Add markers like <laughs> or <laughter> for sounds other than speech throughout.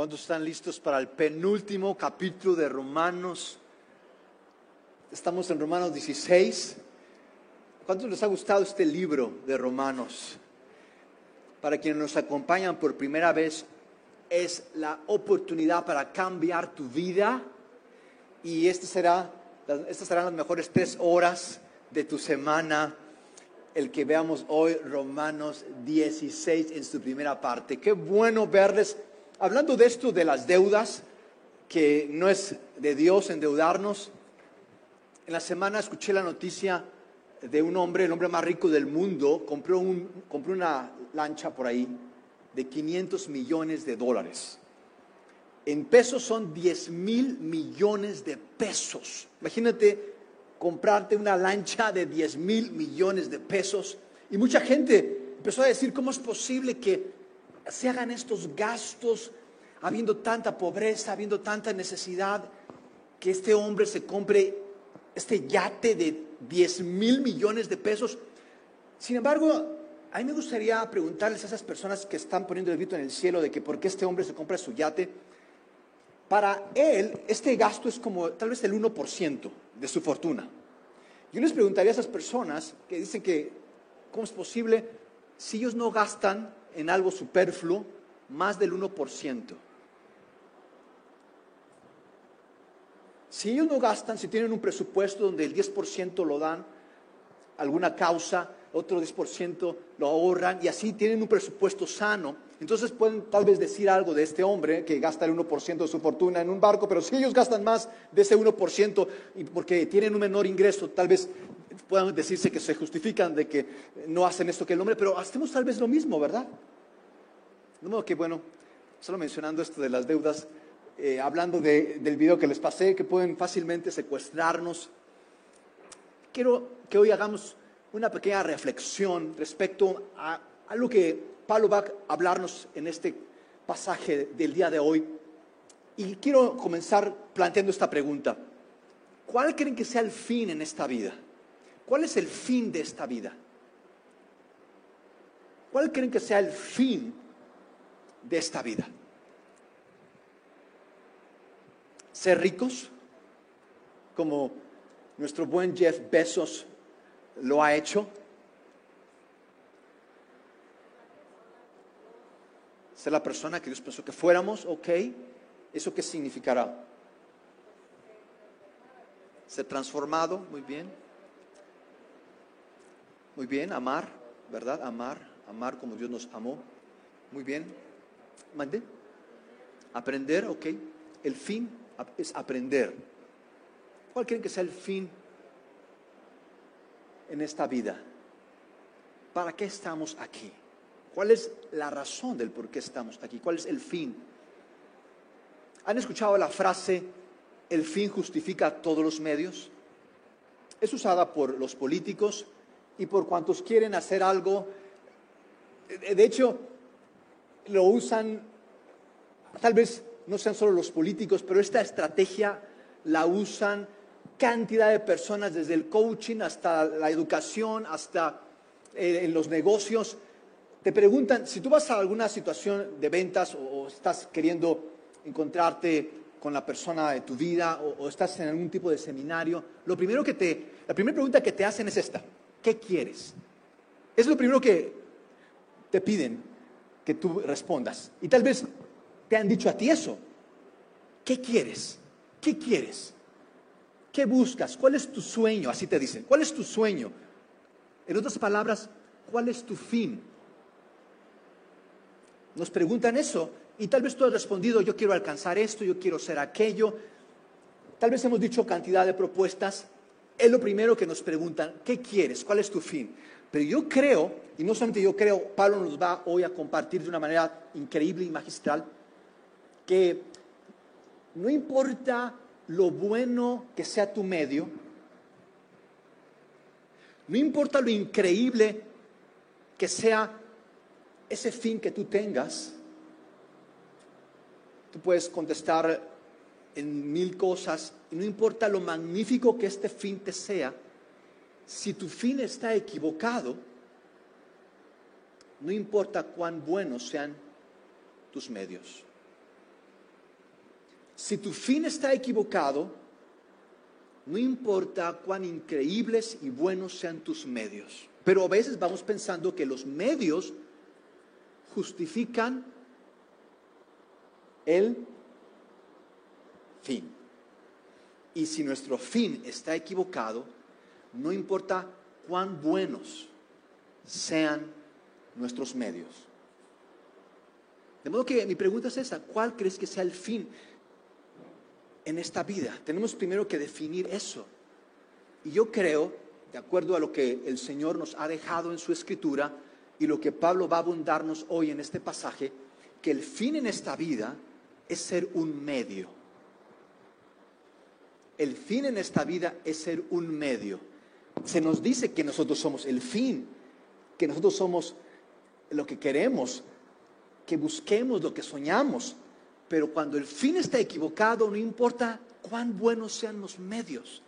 ¿Cuántos están listos para el penúltimo capítulo de Romanos? Estamos en Romanos 16. ¿Cuántos les ha gustado este libro de Romanos? Para quienes nos acompañan por primera vez, es la oportunidad para cambiar tu vida y este será, estas serán las mejores tres horas de tu semana el que veamos hoy Romanos 16 en su primera parte. Qué bueno verles hablando de esto de las deudas, que no es de Dios endeudarnos. En la semana escuché la noticia de un hombre, el hombre más rico del mundo, compró, un, compró una lancha por ahí de 500 millones de dólares. En pesos son 10 mil millones de pesos. Imagínate comprarte una lancha de 10 mil millones de pesos. Y mucha gente empezó a decir, ¿cómo es posible que se hagan estos gastos habiendo tanta pobreza, habiendo tanta necesidad, que este hombre se compre este yate de 10 mil millones de pesos? Sin embargo, a mí me gustaría preguntarles a esas personas que están poniendo el grito en el cielo de que por qué este hombre se compra su yate. Para él, este gasto es como tal vez el 1% de su fortuna. Yo les preguntaría a esas personas que dicen que, ¿cómo es posible si ellos no gastan en algo superfluo más del 1%? Si ellos no gastan, si tienen un presupuesto donde el 10% lo dan alguna causa, otro 10% lo ahorran y así tienen un presupuesto sano. Entonces pueden tal vez decir algo de este hombre que gasta el 1% de su fortuna en un barco, pero si ellos gastan más de ese 1% y porque tienen un menor ingreso, tal vez puedan decirse que se justifican de que no hacen esto que el hombre, pero hacemos tal vez lo mismo, ¿verdad? De modo que, bueno, solo mencionando esto de las deudas, eh, hablando del video que les pasé, que pueden fácilmente secuestrarnos, quiero que hoy hagamos una pequeña reflexión respecto a algo que Pablo va a hablarnos en este pasaje del día de hoy. Y quiero comenzar planteando esta pregunta. ¿Cuál creen que sea el fin en esta vida? ¿Cuál es el fin de esta vida? ¿Cuál creen que sea el fin de esta vida? ¿Ser ricos? Como nuestro buen Jeff Bezos lo ha hecho. Ser la persona que Dios pensó que fuéramos, ok. ¿Eso qué significará? Ser transformado, muy bien. Muy bien, amar, ¿verdad? Amar, amar como Dios nos amó. Muy bien. ¿Mande? Aprender, ok. El fin es aprender. ¿Cuál creen que sea el fin en esta vida? ¿Para qué estamos aquí? ¿Cuál es la razón del por qué estamos aquí? ¿Cuál es el fin? ¿Han escuchado la frase, el fin justifica todos los medios? Es usada por los políticos y por cuantos quieren hacer algo. De hecho, lo usan, tal vez no sean solo los políticos, pero esta estrategia la usan cantidad de personas, desde el coaching hasta la educación, hasta eh, en los negocios. Te preguntan, si tú vas a alguna situación de ventas o, estás queriendo encontrarte con la persona de tu vida o, estás en algún tipo de seminario, lo primero que te, la primera pregunta que te hacen es esta, ¿qué quieres? Es lo primero que te piden que tú respondas. Y tal vez te han dicho a ti eso. ¿Qué quieres? ¿Qué quieres? ¿Qué buscas? ¿Cuál es tu sueño? Así te dicen. ¿Cuál es tu sueño? En otras palabras, ¿cuál es tu fin? Nos preguntan eso y tal vez tú has respondido, yo quiero alcanzar esto, yo quiero ser aquello. Tal vez hemos dicho cantidad de propuestas. Es lo primero que nos preguntan, ¿qué quieres? ¿Cuál es tu fin? Pero yo creo, y no solamente yo creo, Pablo nos va hoy a compartir de una manera increíble y magistral, que no importa lo bueno que sea tu medio, no importa lo increíble que sea ese fin que tú tengas, tú puedes contestar en mil cosas y no importa lo magnífico que este fin te sea, si tu fin está equivocado, no importa cuán buenos sean tus medios. Si tu fin está equivocado, no importa cuán increíbles y buenos sean tus medios. Pero a veces vamos pensando que los medios justifican el fin. Y si nuestro fin está equivocado, no importa cuán buenos sean nuestros medios. De modo que mi pregunta es esa, ¿cuál crees que sea el fin en esta vida? Tenemos primero que definir eso. Y yo creo, de acuerdo a lo que el Señor nos ha dejado en su escritura y lo que Pablo va a abundarnos hoy en este pasaje, que el fin en esta vida es ser un medio. El fin en esta vida es ser un medio. Se nos dice que nosotros somos el fin, que nosotros somos lo que queremos, que busquemos lo que soñamos. Pero cuando el fin está equivocado, no importa cuán buenos sean los medios.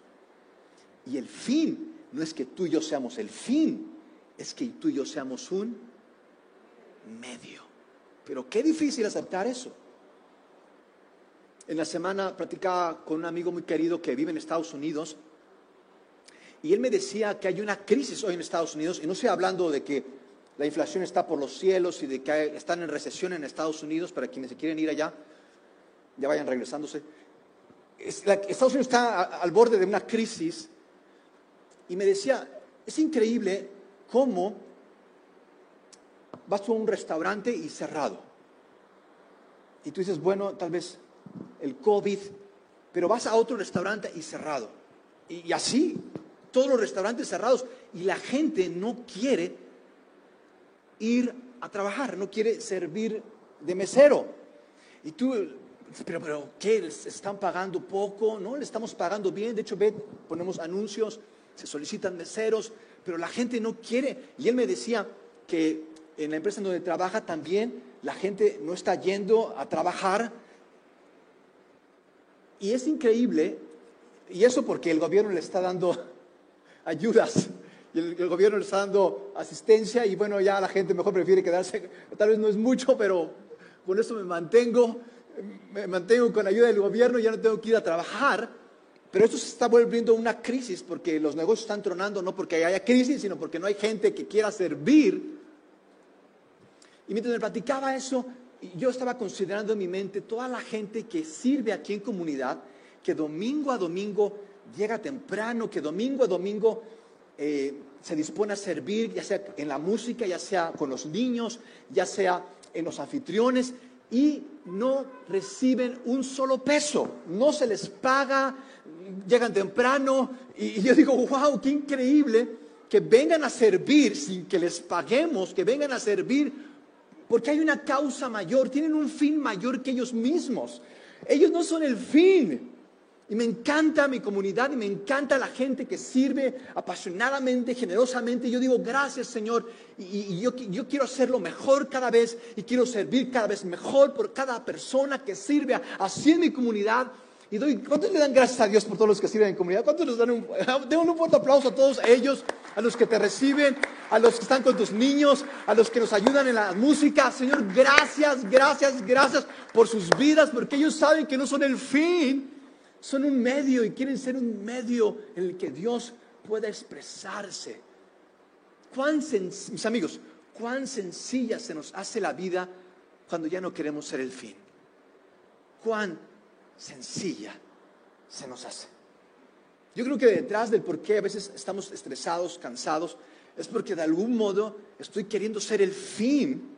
Y el fin no es que tú y yo seamos el fin, es que tú y yo seamos un medio. Pero qué difícil aceptar eso. En la semana platicaba con un amigo muy querido que vive en Estados Unidos y él me decía que hay una crisis hoy en Estados Unidos, y no estoy hablando de que la inflación está por los cielos y de que están en recesión en Estados Unidos, para quienes se quieren ir allá, ya vayan regresándose. Estados Unidos está al borde de una crisis y me decía, es increíble cómo vas a un restaurante y cerrado. Y tú dices, bueno, tal vez el COVID, pero vas a otro restaurante y cerrado. Y, así, todos los restaurantes cerrados y la gente no quiere ir a trabajar, no quiere servir de mesero. Y tú, pero, pero ¿qué? ¿Les están pagando poco? ¿No? ¿Le estamos pagando bien? De hecho, ve, ponemos anuncios, se solicitan meseros, pero la gente no quiere. Y él me decía que en la empresa donde trabaja también la gente no está yendo a trabajar. Y es increíble, y eso porque el gobierno le está dando <laughs> ayudas y el, gobierno le está dando asistencia y bueno, ya la gente mejor prefiere quedarse, <laughs> tal vez no es mucho, pero con eso me mantengo, me mantengo con ayuda del gobierno, ya no tengo que ir a trabajar. Pero esto se está volviendo una crisis porque los negocios están tronando, no porque haya crisis, sino porque no hay gente que quiera servir. Y mientras me platicaba eso, yo estaba considerando en mi mente toda la gente que sirve aquí en comunidad, que domingo a domingo llega temprano, que domingo a domingo eh, se dispone a servir, ya sea en la música, ya sea con los niños, ya sea en los anfitriones, y no reciben un solo peso, no se les paga, llegan temprano, y, yo digo, wow, qué increíble que vengan a servir sin que les paguemos, que vengan a servir porque hay una causa mayor, tienen un fin mayor que ellos mismos. Ellos no son el fin, y me encanta mi comunidad y me encanta la gente que sirve apasionadamente, generosamente. Yo digo, gracias Señor. Y, yo, quiero hacerlo mejor cada vez y quiero servir cada vez mejor por cada persona que sirve así en mi comunidad. Y doy, ¿cuántos le dan gracias a Dios por todos los que sirven en comunidad? ¿Cuántos les dan <laughs> un, un fuerte aplauso a todos ellos, a los que te reciben, a los que están con tus niños, a los que nos ayudan en la música? Señor, gracias, gracias, gracias por sus vidas, porque ellos saben que no son el fin, son un medio y quieren ser un medio en el que Dios pueda expresarse. Cuán mis amigos, cuán sencilla se nos hace la vida cuando ya no queremos ser el fin. Cuán sencilla se nos hace. Yo creo que detrás del por qué a veces estamos estresados, cansados, es porque de algún modo estoy queriendo ser el fin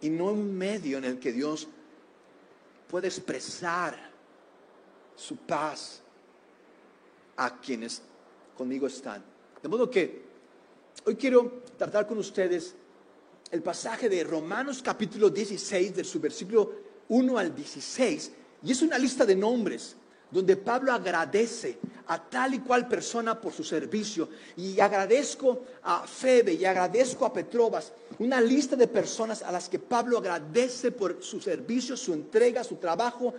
y no un medio en el que Dios puede expresar su paz a quienes conmigo están. De modo que hoy quiero tratar con ustedes el pasaje de Romanos capítulo 16, del su versículo 1 al 16, y es una lista de nombres donde Pablo agradece a tal y cual persona por su servicio. Y agradezco a Febe y agradezco a Petrobas, una lista de personas a las que Pablo agradece por su servicio, su entrega, su trabajo,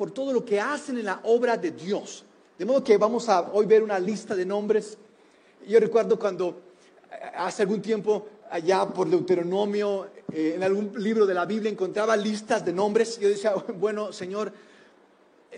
por todo lo que hacen en la obra de Dios. De modo que vamos a hoy ver una lista de nombres. Yo recuerdo cuando eh, hace algún tiempo allá por Deuteronomio, eh, en algún libro de la Biblia encontraba listas de nombres. Yo decía, bueno, Señor,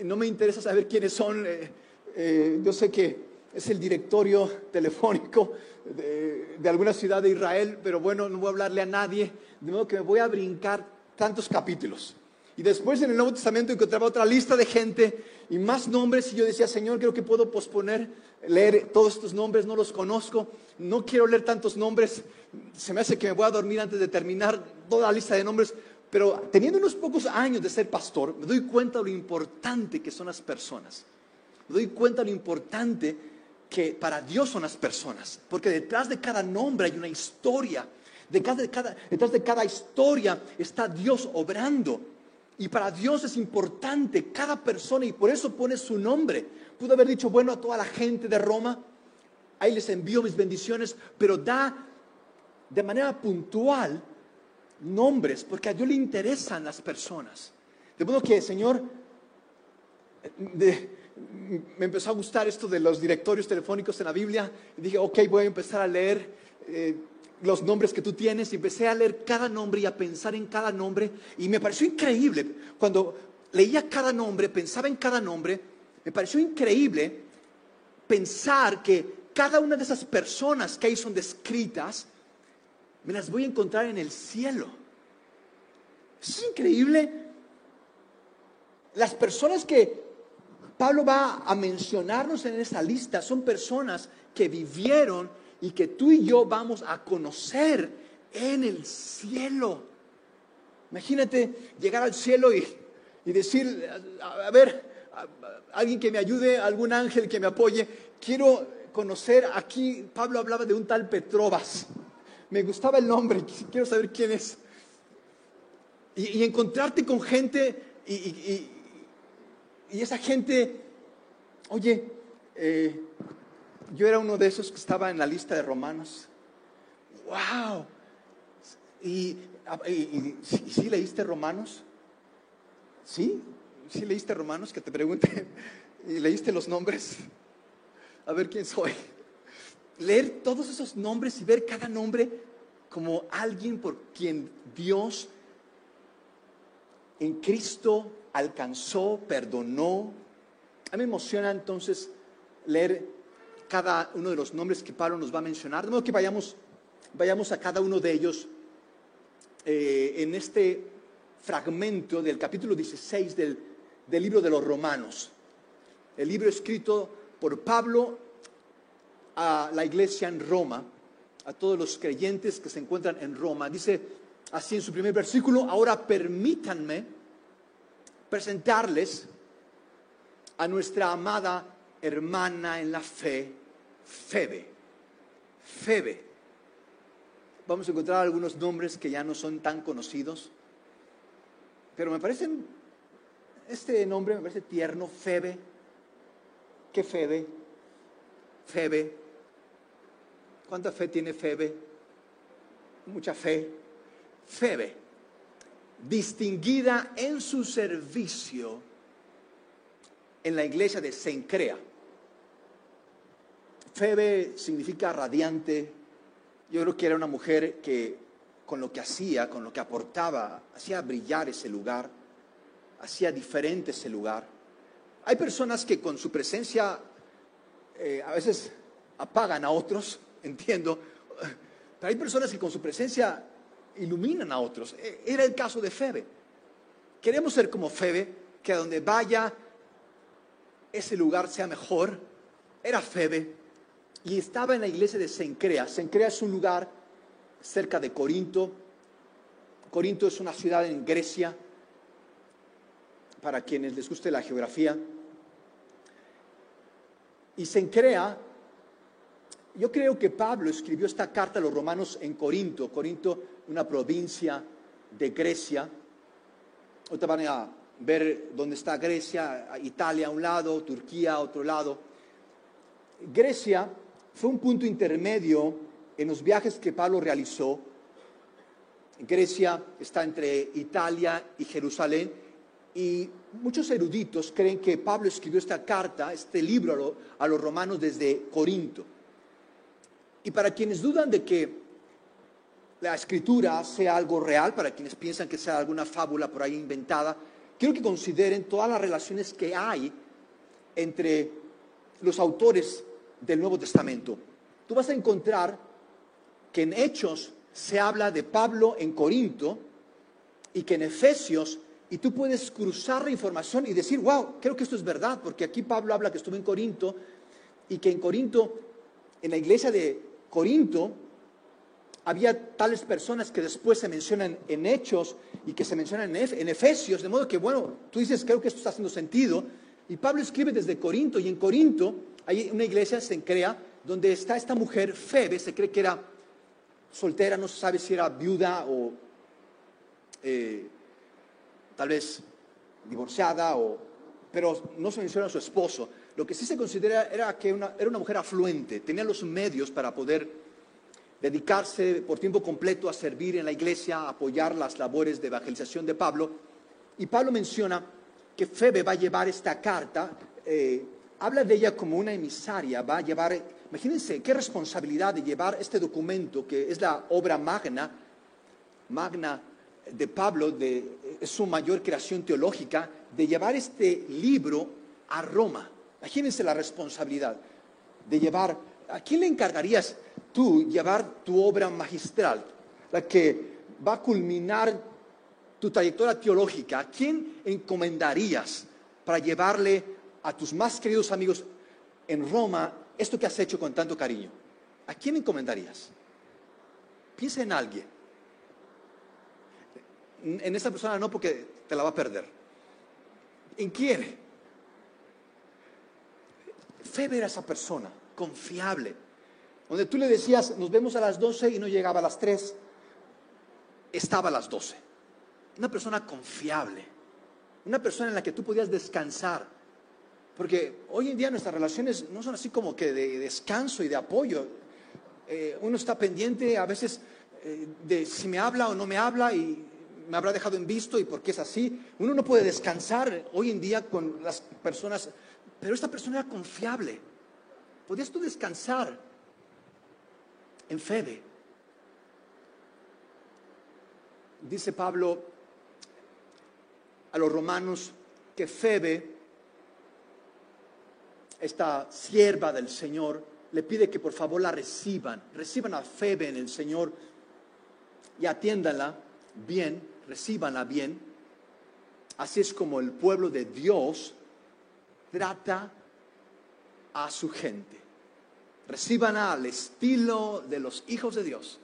no me interesa saber quiénes son. eh, eh, yo sé que es el directorio telefónico de alguna ciudad de Israel, pero bueno, no voy a hablarle a nadie, de modo que me voy a brincar tantos capítulos. Y después en el Nuevo Testamento encontraba otra lista de gente y más nombres y yo decía, Señor, creo que puedo posponer leer todos estos nombres, no los conozco, no quiero leer tantos nombres, se me hace que me voy a dormir antes de terminar toda la lista de nombres, pero teniendo unos pocos años de ser pastor, me doy cuenta de lo importante que son las personas. Me doy cuenta de lo importante que para Dios son las personas, porque detrás de cada nombre hay una historia, detrás de cada, detrás de cada historia está Dios obrando. Y para Dios es importante cada persona y por eso pone su nombre. Pudo haber dicho, bueno, a toda la gente de Roma, ahí les envío mis bendiciones, pero da de manera puntual nombres, porque a Dios le interesan las personas. De modo que, Señor, me empezó a gustar esto de los directorios telefónicos en la Biblia. Y dije, ok, voy a empezar a leer eh, los nombres que tú tienes. Y empecé a leer cada nombre y a pensar en cada nombre. Y me pareció increíble. Cuando leía cada nombre, pensaba en cada nombre, me pareció increíble pensar que cada una de esas personas que ahí son descritas, me las voy a encontrar en el cielo. Es increíble. Las personas que Pablo va a mencionarnos en esa lista son personas que vivieron y que tú y yo vamos a conocer en el cielo. Imagínate llegar al cielo y, y decir, a, ver, alguien que me ayude, algún ángel que me apoye, quiero conocer, aquí Pablo hablaba de un tal Petrobas, me gustaba el nombre, quiero saber quién es. Y, encontrarte con gente y- y esa gente, oye, eh, yo era uno de esos que estaba en la lista de romanos. ¡Wow! ¿Y, y, y- ¿sí- sí leíste romanos? ¿Sí? ¿Sí leíste romanos? Que te pregunte. <laughs> ¿Y leíste los nombres? A ver quién soy. Leer todos esos nombres y ver cada nombre como alguien por quien Dios en Cristo alcanzó, perdonó. A mí me emociona entonces leer cada uno de los nombres que Pablo nos va a mencionar. De modo que vayamos, vayamos a cada uno de ellos eh, en este fragmento del capítulo 16 del, del libro de los Romanos. El libro escrito por Pablo a la iglesia en Roma, a todos los creyentes que se encuentran en Roma. Dice así en su primer versículo, ahora permítanme presentarles a nuestra amada hermana en la fe, Febe. Febe. Vamos a encontrar algunos nombres que ya no son tan conocidos, pero me parecen, este nombre me parece tierno, Febe. ¿Qué Febe? Febe. ¿Cuánta fe tiene Febe? Mucha fe. Febe, distinguida en su servicio en la iglesia de Sencrea. Febe significa radiante. Yo creo que era una mujer que con lo que hacía, con lo que aportaba, hacía brillar ese lugar, hacía diferente ese lugar. Hay personas que con su presencia eh, a veces apagan a otros, <laughs> entiendo, pero hay personas que con su presencia iluminan a otros. E- Era el caso de Febe. Queremos ser como Febe, que a donde vaya ese lugar sea mejor. Era Febe y estaba en la iglesia de Sencrea. Sencrea es un lugar cerca de Corinto. Corinto es una ciudad en Grecia, para quienes les guste la geografía. Y Sencrea, yo creo que Pablo escribió esta carta a los romanos en Corinto. Corinto, una provincia de Grecia. Ahorita van a ver dónde está Grecia, Italia a un lado, Turquía a otro lado. Grecia fue un punto intermedio en los viajes que Pablo realizó. Grecia está entre Italia y Jerusalén y muchos eruditos creen que Pablo escribió esta carta, este libro a, lo- a los romanos desde Corinto. Y para quienes dudan de que la escritura sea algo real, para quienes piensan que sea alguna fábula por ahí inventada, quiero que consideren todas las relaciones que hay entre los autores del Nuevo Testamento. Tú vas a encontrar que en Hechos se habla de Pablo en Corinto y que en Efesios, y tú puedes cruzar la información y decir, wow, creo que esto es verdad, porque aquí Pablo habla que estuvo en Corinto y que en Corinto, en la iglesia de Corinto, había tales personas que después se mencionan en Hechos y que se mencionan en Efesios, de modo que, bueno, tú dices, creo que esto está haciendo sentido. Y Pablo escribe desde Corinto, y en Corinto hay una iglesia, se crea, donde está esta mujer, Febe, se cree que era soltera, no se sabe si era viuda o eh, tal vez divorciada, o, pero no se menciona a su esposo. Lo que sí se considera era que era una mujer afluente, tenía los medios para poder dedicarse por tiempo completo a servir en la iglesia, apoyar las labores de evangelización de Pablo. Y Pablo menciona que Febe va a llevar esta carta, eh, habla de ella como una emisaria, va a llevar, imagínense qué responsabilidad de llevar este documento, que es la obra magna, magna de Pablo, de, es su mayor creación teológica, de llevar este libro a Roma. Imagínense la responsabilidad de llevar, ¿a quién le encargarías tú llevar tu obra magistral, la que va a culminar tu trayectoria teológica, ¿a quién encomendarías para llevarle a tus más queridos amigos en Roma esto que has hecho con tanto cariño? ¿A quién encomendarías? Piensa en alguien. En esa persona no porque te la va a perder. ¿En quién? Fe ver a esa persona, confiable, donde tú le decías, nos vemos a las 12 y no llegaba a las 3, estaba a las 12. Una persona confiable, una persona en la que tú podías descansar. Porque hoy en día nuestras relaciones no son así como que de descanso y de apoyo. Eh, uno está pendiente a veces eh, de si me habla o no me habla y me habrá dejado en visto y por qué es así. Uno no puede descansar hoy en día con las personas, pero esta persona era confiable. Podías tú descansar en Febe. Dice Pablo a los romanos que Febe, esta sierva del Señor, le pide que por favor la reciban, reciban a Febe en el Señor y atiéndanla bien, recibanla bien. Así es como el pueblo de Dios trata a su gente. Reciban al estilo de los hijos de Dios,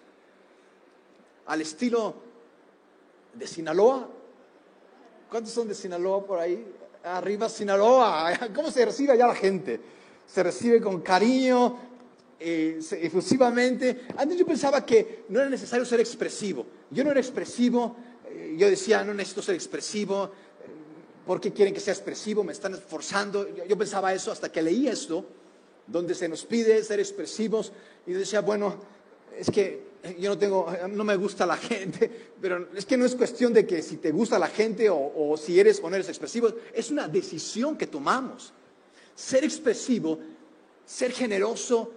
al estilo de Sinaloa. ¿Cuántos son de Sinaloa por ahí? Arriba Sinaloa. <laughs> ¿Cómo se recibe allá la gente? Se recibe con cariño, eh, efusivamente. Antes yo pensaba que no era necesario ser expresivo. Yo no era expresivo. Eh, yo decía, no necesito ser expresivo. Eh, ¿Por qué quieren que sea expresivo? Me están esforzando. yo pensaba eso hasta que leí esto donde se nos pide ser expresivos. Y decía, bueno, es que yo no tengo, no me gusta la <laughs> gente, pero es que no es cuestión de que si te gusta la gente o, si eres o no eres expresivo, es una decisión que tomamos. Ser expresivo, ser generoso,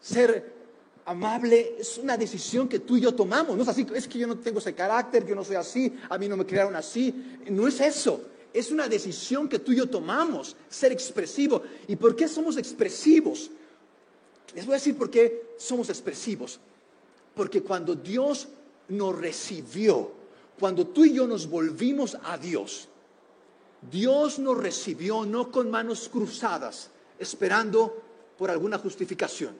ser amable, es una decisión que tú y yo tomamos. No es así, es que yo no tengo ese carácter, yo no soy así, a mí no me crearon así. No es eso es una decisión que tú y yo tomamos, ser expresivo. ¿Y por qué somos expresivos? Les voy a decir por qué somos expresivos. Porque cuando Dios nos recibió, cuando tú y yo nos volvimos a Dios, Dios nos recibió no con manos cruzadas, esperando por alguna justificación.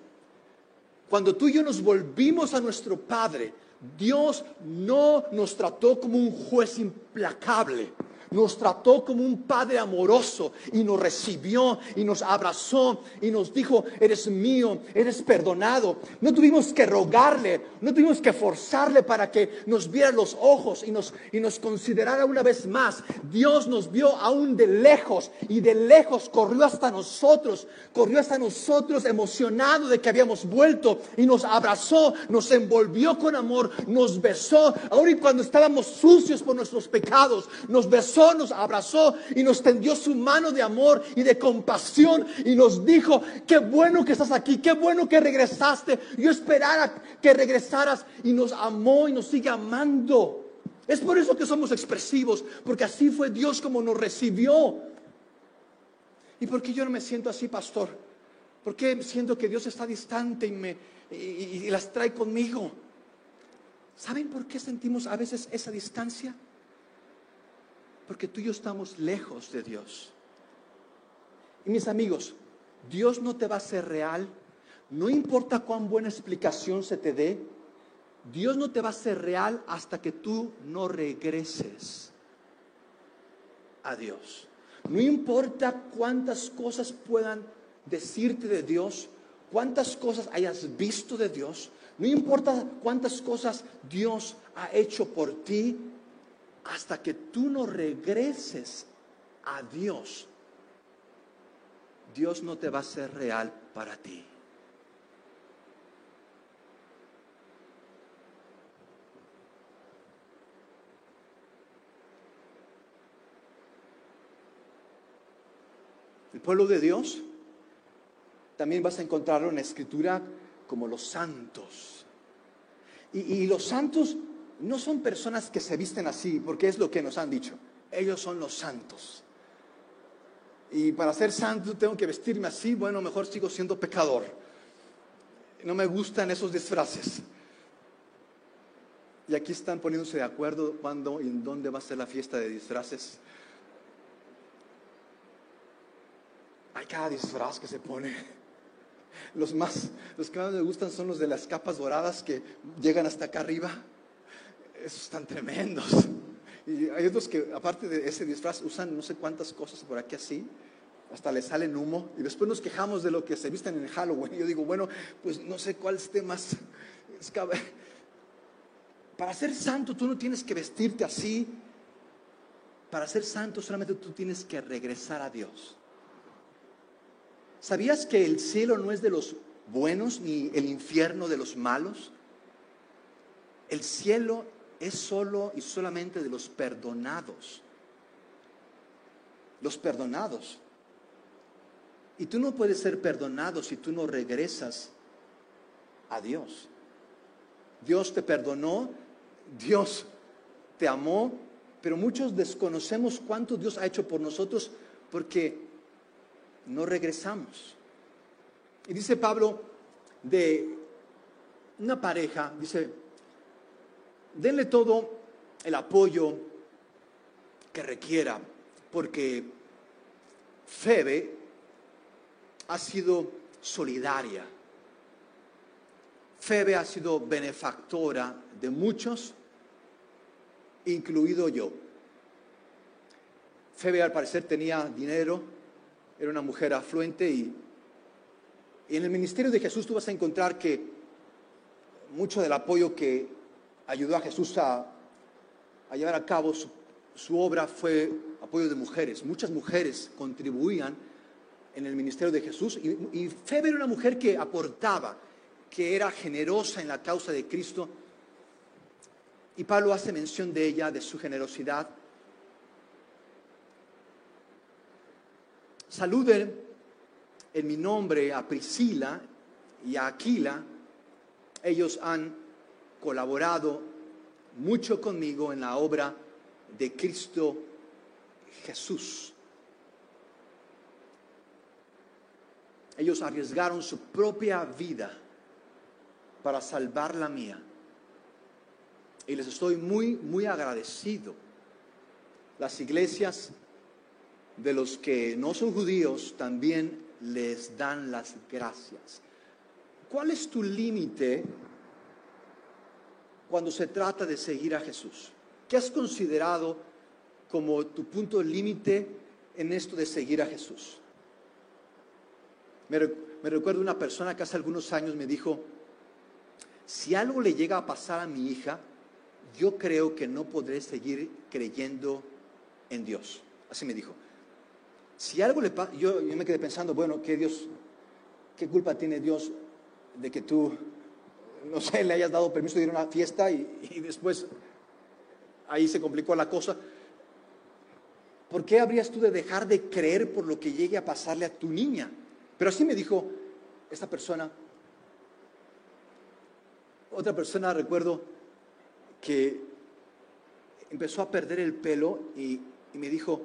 Cuando tú y yo nos volvimos a nuestro Padre, Dios no nos trató como un juez implacable nos trató como un Padre amoroso y nos recibió y nos abrazó y nos dijo, eres mío, eres perdonado. No tuvimos que rogarle, no tuvimos que forzarle para que nos viera los ojos y nos, y nos considerara una vez más. Dios nos vio aún de lejos y de lejos corrió hasta nosotros, corrió hasta nosotros emocionado de que habíamos vuelto y nos abrazó, nos envolvió con amor, nos besó, aun y cuando estábamos sucios por nuestros pecados, nos besó nos abrazó y nos tendió su mano de amor y de compasión y nos dijo, qué bueno que estás aquí, qué bueno que regresaste. Yo esperara que regresaras y nos amó y nos sigue amando. Es por eso que somos expresivos, porque así fue Dios como nos recibió. ¿Y por qué yo no me siento así, pastor? ¿Por qué siento que Dios está distante y, me, y las trae conmigo? ¿Saben por qué sentimos a veces esa distancia? Porque tú y yo estamos lejos de Dios. Y mis amigos, Dios no te va a ser real, no importa cuán buena explicación se te dé, Dios no te va a ser real hasta que tú no regreses a Dios. No importa cuántas cosas puedan decirte de Dios, cuántas cosas hayas visto de Dios, no importa cuántas cosas Dios ha hecho por ti, hasta que tú no regreses a Dios, Dios no te va a ser real para ti. El pueblo de Dios también vas a encontrarlo en la escritura como los santos. Y, los santos no son personas que se visten así, porque es lo que nos han dicho. Ellos son los santos. Y para ser santo tengo que vestirme así, bueno, mejor sigo siendo pecador. No me gustan esos disfraces. Y aquí están poniéndose de acuerdo cuándo y en dónde va a ser la fiesta de disfraces. Hay cada disfraz que se pone. Los más, los que más me gustan son los de las capas doradas que llegan hasta acá arriba. Esos están tremendos. Y hay otros que, aparte de ese disfraz, usan no sé cuántas cosas por aquí así. Hasta le salen humo. Y después nos quejamos de lo que se visten en Halloween. Yo digo, bueno, pues no sé cuál esté más. Para ser santo tú no tienes que vestirte así. Para ser santo solamente tú tienes que regresar a Dios. ¿Sabías que el cielo no es de los buenos ni el infierno de los malos? El cielo es solo y solamente de los perdonados. Los perdonados. Y tú no puedes ser perdonado si tú no regresas a Dios. Dios te perdonó, Dios te amó, pero muchos desconocemos cuánto Dios ha hecho por nosotros porque no regresamos. Y dice Pablo de una pareja, dice, denle todo el apoyo que requiera, porque Febe ha sido solidaria. Febe ha sido benefactora de muchos, incluido yo. Febe al parecer tenía dinero, era una mujer afluente y, en el ministerio de Jesús tú vas a encontrar que mucho del apoyo que ayudó a Jesús a, llevar a cabo su, obra fue apoyo de mujeres. Muchas mujeres contribuían en el ministerio de Jesús y, y era una mujer que aportaba, que era generosa en la causa de Cristo. Y Pablo hace mención de ella, de su generosidad. Saluden en mi nombre a Priscila y a Aquila. Ellos han colaborado mucho conmigo en la obra de Cristo Jesús. Ellos arriesgaron su propia vida para salvar la mía. Y les estoy muy, muy agradecido. Las iglesias de los que no son judíos también les dan las gracias. ¿Cuál es tu límite cuando se trata de seguir a Jesús? ¿Qué has considerado como tu punto límite en esto de seguir a Jesús? Me, recuerdo una persona que hace algunos años me dijo, si algo le llega a pasar a mi hija, yo creo que no podré seguir creyendo en Dios. Así me dijo. Si algo le pasa, yo, me quedé pensando, bueno, ¿qué Dios, qué culpa tiene Dios de que tú, no sé, le hayas dado permiso de ir a una fiesta y, y después ahí se complicó la cosa? ¿Por qué habrías tú de dejar de creer por lo que llegue a pasarle a tu niña? Pero así me dijo esta persona. Otra persona, recuerdo, que empezó a perder el pelo y, y me dijo,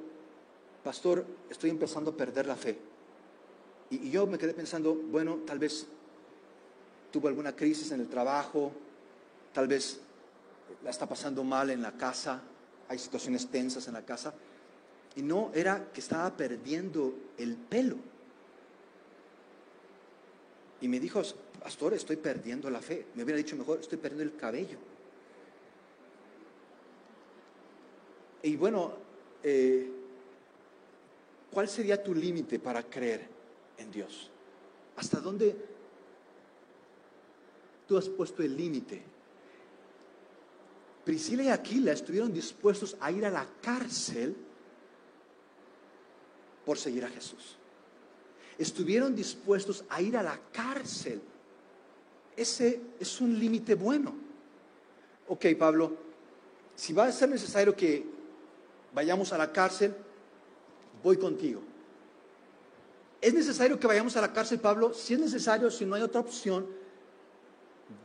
pastor, estoy empezando a perder la fe. Y, y yo me quedé pensando, bueno, tal vez tuvo alguna crisis en el trabajo, tal vez la está pasando mal en la casa, hay situaciones tensas en la casa. Y no era que estaba perdiendo el pelo. Y me dijo, pastor, estoy perdiendo la fe. Me hubiera dicho mejor, estoy perdiendo el cabello. Y bueno, eh, ¿cuál sería tu límite para creer en Dios? ¿Hasta dónde tú has puesto el límite? Priscila y Aquila estuvieron dispuestos a ir a la cárcel por seguir a Jesús. Estuvieron dispuestos a ir a la cárcel. Ese es un límite bueno. Ok, Pablo, si va a ser necesario que vayamos a la cárcel, voy contigo. ¿Es necesario que vayamos a la cárcel, Pablo? Si es necesario, si no hay otra opción,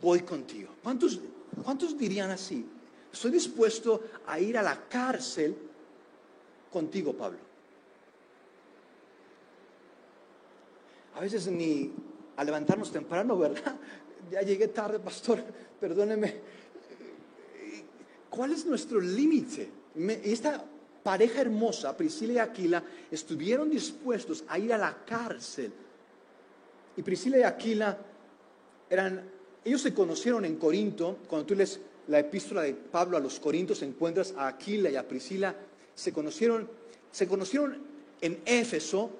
voy contigo. ¿Cuántos, cuántos dirían así? Estoy dispuesto a ir a la cárcel contigo, Pablo. A veces ni a levantarnos temprano, ¿verdad? <laughs> Ya llegué tarde, pastor, perdóneme. ¿Cuál es nuestro límite? Esta pareja hermosa, Priscila y Aquila, estuvieron dispuestos a ir a la cárcel. Y Priscila y Aquila eran, ellos se conocieron en Corinto, cuando tú lees la epístola de Pablo a los Corintios, encuentras a Aquila y a Priscila, se conocieron, se conocieron en Éfeso,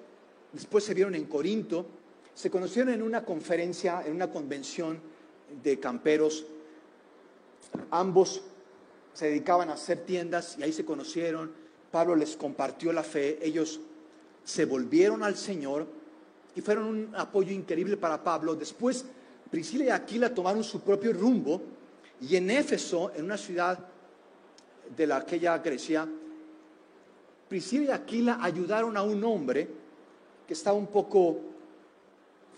después se vieron en Corinto, se conocieron en una conferencia, en una convención de camperos. Ambos se dedicaban a hacer tiendas y ahí se conocieron. Pablo les compartió la fe, ellos se volvieron al Señor y fueron un apoyo increíble para Pablo. Después, Priscila y Aquila tomaron su propio rumbo y en Éfeso, en una ciudad de la, aquella Grecia, Priscila y Aquila ayudaron a un hombre que estaba un poco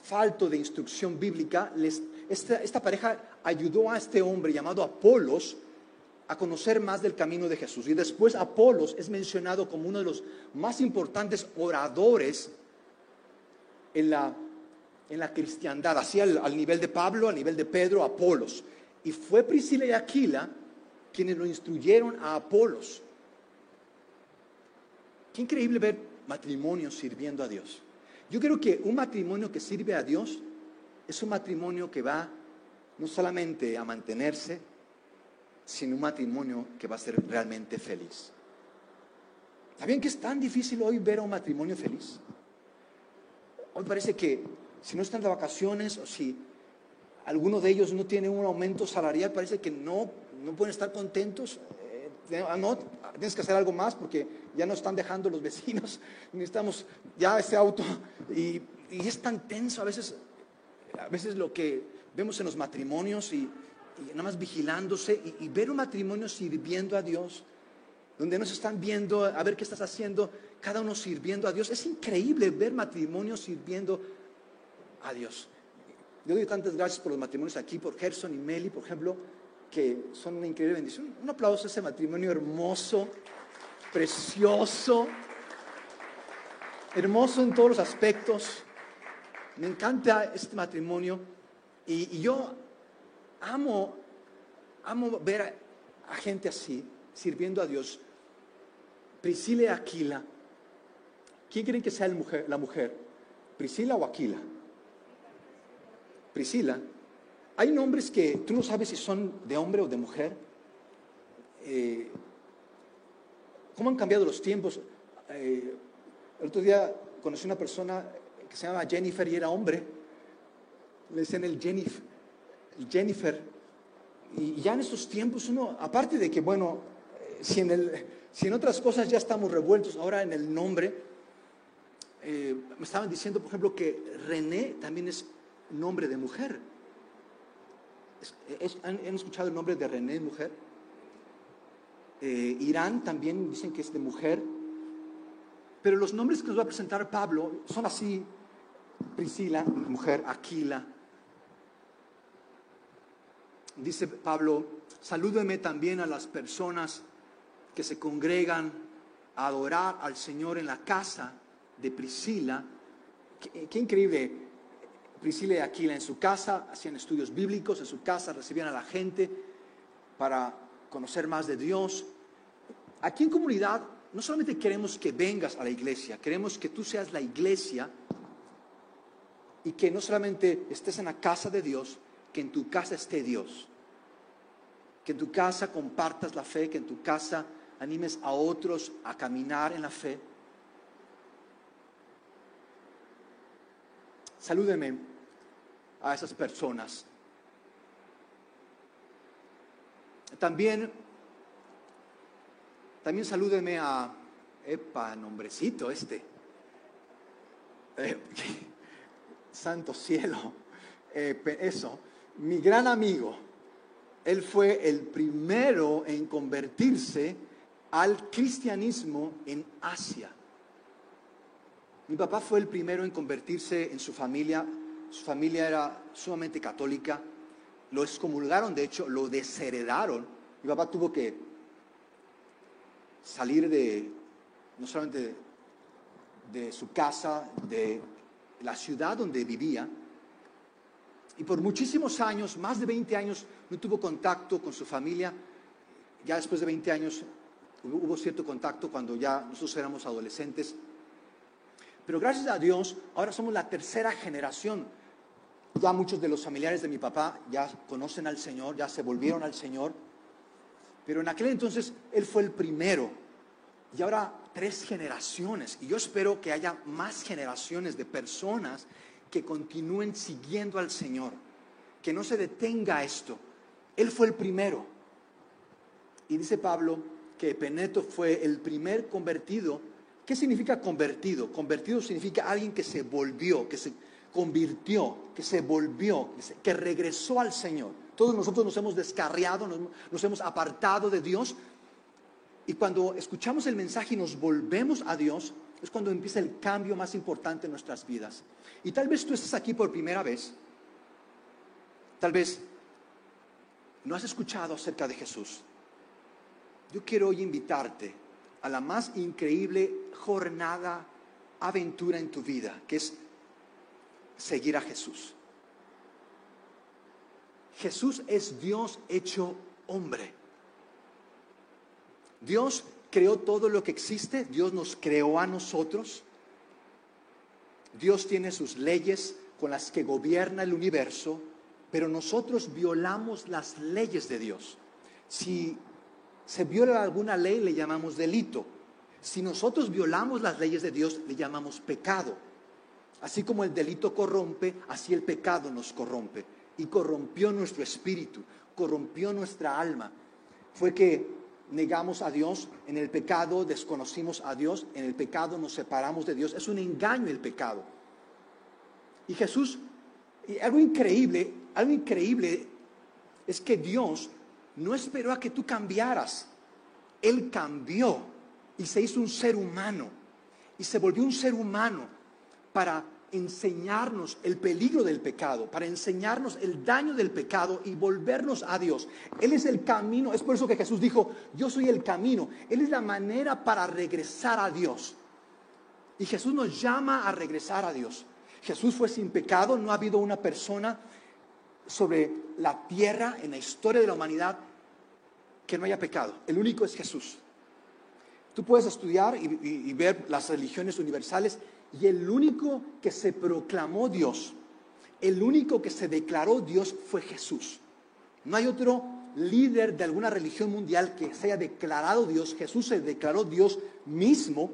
falto de instrucción bíblica. esta, esta pareja ayudó a este hombre llamado Apolos a conocer más del camino de Jesús. Y después Apolos es mencionado como uno de los más importantes oradores en la, en la cristiandad, así al, nivel de Pablo, al nivel de Pedro, Apolos. Y fue Priscila y Aquila quienes lo instruyeron a Apolos. Qué increíble ver matrimonios sirviendo a Dios. Yo creo que un matrimonio que sirve a Dios es un matrimonio que va no solamente a mantenerse, sino un matrimonio que va a ser realmente feliz. ¿Saben que es tan difícil hoy ver un matrimonio feliz? Hoy parece que si no están de vacaciones o si alguno de ellos no tiene un aumento salarial, parece que no, no pueden estar contentos. Eh, no, tienes que hacer algo más porque ya no están dejando los vecinos. <laughs> Necesitamos ya ese auto. Y, y es tan tenso a veces, a veces lo que vemos en los matrimonios y, y nada más vigilándose y, y, ver un matrimonio sirviendo a Dios, donde nos están viendo a ver qué estás haciendo, cada uno sirviendo a Dios. Es increíble ver matrimonios sirviendo a Dios. Yo doy tantas gracias por los matrimonios aquí, por Gerson y Meli, por ejemplo, que son una increíble bendición. Un aplauso a ese matrimonio hermoso, precioso, hermoso en todos los aspectos. Me encanta este matrimonio y, yo amo, amo ver a, gente así, sirviendo a Dios. Priscila y Aquila. ¿Quién creen que sea la mujer? ¿Priscila o Aquila? Priscila. Hay nombres que tú no sabes si son de hombre o de mujer. Eh, ¿Cómo han cambiado los tiempos? Eh, el otro día conocí una persona que se llama Jennifer y era hombre. Le decían el Jennifer. Jennifer. Y ya en estos tiempos uno, aparte de que, bueno, si en, el, si en otras cosas ya estamos revueltos, ahora en el nombre, eh, me estaban diciendo, por ejemplo, que René también es nombre de mujer. Es, es, ¿han, ¿han, escuchado el nombre de René, mujer? Eh, Irán también dicen que es de mujer. Pero los nombres que nos va a presentar Pablo son así. Priscila, mujer, Aquila. Dice Pablo, salúdeme también a las personas que se congregan a adorar al Señor en la casa de Priscila. Qué, increíble. Priscila y Aquila en su casa hacían estudios bíblicos, en su casa recibían a la gente para conocer más de Dios. Aquí en comunidad no solamente queremos que vengas a la iglesia, queremos que tú seas la iglesia y que no solamente estés en la casa de Dios, que en tu casa esté Dios. Que en tu casa compartas la fe, que en tu casa animes a otros a caminar en la fe. Salúdeme a esas personas. También, también salúdeme a, epa, nombrecito este. Eh, <laughs> santo cielo, eh, eso, mi gran amigo, él fue el primero en convertirse al cristianismo en Asia. Mi papá fue el primero en convertirse en su familia. Su familia era sumamente católica. Lo excomulgaron, de hecho, lo desheredaron. Mi papá tuvo que salir de, no solamente de su casa, de la ciudad donde vivía, y por muchísimos años, más de 20 años, no tuvo contacto con su familia. Ya después de 20 años hubo cierto contacto cuando ya nosotros éramos adolescentes. Pero gracias a Dios, ahora somos la tercera generación. Ya muchos de los familiares de mi papá ya conocen al Señor, ya se volvieron al Señor. Pero en aquel entonces Él fue el primero. Y ahora tres generaciones. Y yo espero que haya más generaciones de personas que continúen siguiendo al Señor, que no se detenga esto. Él fue el primero. Y dice Pablo que Peneto fue el primer convertido. ¿Qué significa convertido? Convertido significa alguien que se volvió, que se convirtió, que se volvió, que regresó al Señor. Todos nosotros nos hemos descarriado, nos, hemos apartado de Dios, y cuando escuchamos el mensaje y nos volvemos a Dios, es cuando empieza el cambio más importante en nuestras vidas. Y tal vez tú estés aquí por primera vez, tal vez no has escuchado acerca de Jesús. Yo quiero hoy invitarte a la más increíble jornada, aventura en tu vida, que es seguir a Jesús. Jesús es Dios hecho hombre. Dios creó todo lo que existe, Dios nos creó a nosotros, Dios tiene sus leyes con las que gobierna el universo, pero nosotros violamos las leyes de Dios. Si se viola alguna ley, le llamamos delito. Si nosotros violamos las leyes de Dios, le llamamos pecado. Así como el delito corrompe, así el pecado nos corrompe. Y corrompió nuestro espíritu, corrompió nuestra alma. Fue que negamos a Dios, en el pecado desconocimos a Dios, en el pecado nos separamos de Dios. Es un engaño el pecado. Y Jesús, y algo increíble, algo increíble es que Dios no esperó a que tú cambiaras. Él cambió y se hizo un ser humano y se volvió un ser humano para enseñarnos el peligro del pecado, para enseñarnos el daño del pecado y volvernos a Dios. Él es el camino, es por eso que Jesús dijo, yo soy el camino. Él es la manera para regresar a Dios. Y Jesús nos llama a regresar a Dios. Jesús fue sin pecado, no ha habido una persona sobre la tierra en la historia de la humanidad que no haya pecado. El único es Jesús. Tú puedes estudiar y, ver las religiones universales y el único que se proclamó Dios, el único que se declaró Dios fue Jesús. No hay otro líder de alguna religión mundial que se haya declarado Dios. Jesús se declaró Dios mismo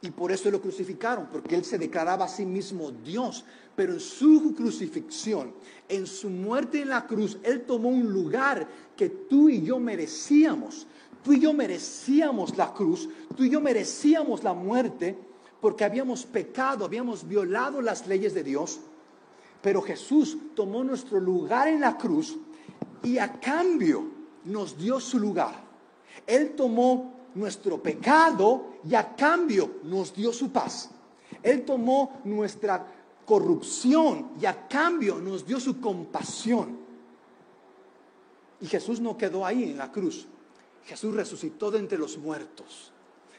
y por eso lo crucificaron, porque él se declaraba a sí mismo Dios. Pero en su crucifixión, en su muerte en la cruz, él tomó un lugar que tú y yo merecíamos. Tú y yo merecíamos la cruz, tú y yo merecíamos la muerte porque habíamos pecado, habíamos violado las leyes de Dios, pero Jesús tomó nuestro lugar en la cruz y a cambio nos dio su lugar. Él tomó nuestro pecado y a cambio nos dio su paz. Él tomó nuestra corrupción y a cambio nos dio su compasión. Y Jesús no quedó ahí en la cruz. Jesús resucitó de entre los muertos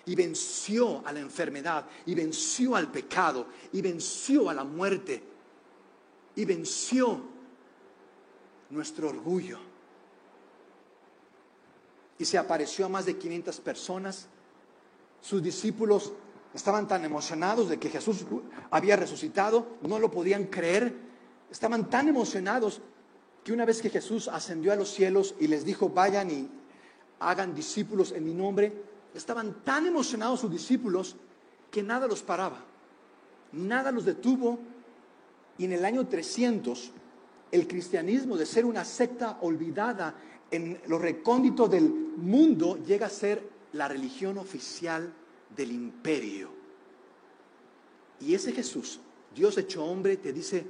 y venció a la enfermedad, y venció al pecado, y venció a la muerte, y venció nuestro orgullo. Y se apareció a más de 500 personas. Sus discípulos estaban tan emocionados de que Jesús había resucitado, no lo podían creer. Estaban tan emocionados que una vez que Jesús ascendió a los cielos y les dijo, vayan y hagan discípulos en mi nombre, estaban tan emocionados sus discípulos que nada los paraba, nada los detuvo. Y en el año 300, el cristianismo de ser una secta olvidada en los recónditos del mundo llega a ser la religión oficial del imperio. Y ese Jesús, Dios hecho hombre, te dice,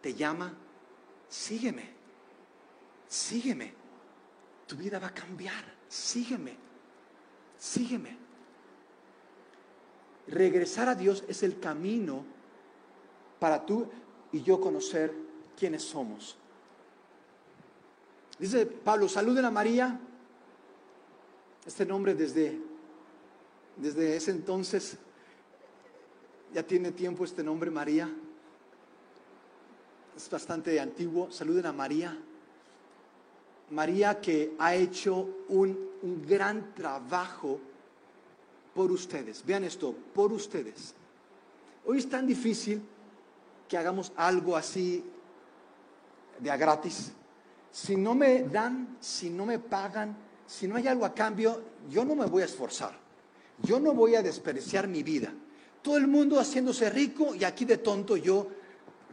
te llama, sígueme, sígueme. Tu vida va a cambiar, sígueme, sígueme. Regresar a Dios es el camino para tú y yo conocer quiénes somos. Dice Pablo, saluden a María. Este nombre desde, desde ese entonces, ya tiene tiempo este nombre María. Es bastante antiguo. Saluden a María. María que ha hecho un, un gran trabajo por ustedes. Vean esto, por ustedes. Hoy es tan difícil que hagamos algo así de a gratis si no me dan, si no me pagan, si no hay algo a cambio, yo no me voy a esforzar. Yo no voy a desperdiciar mi vida. Todo el mundo haciéndose rico y aquí de tonto yo,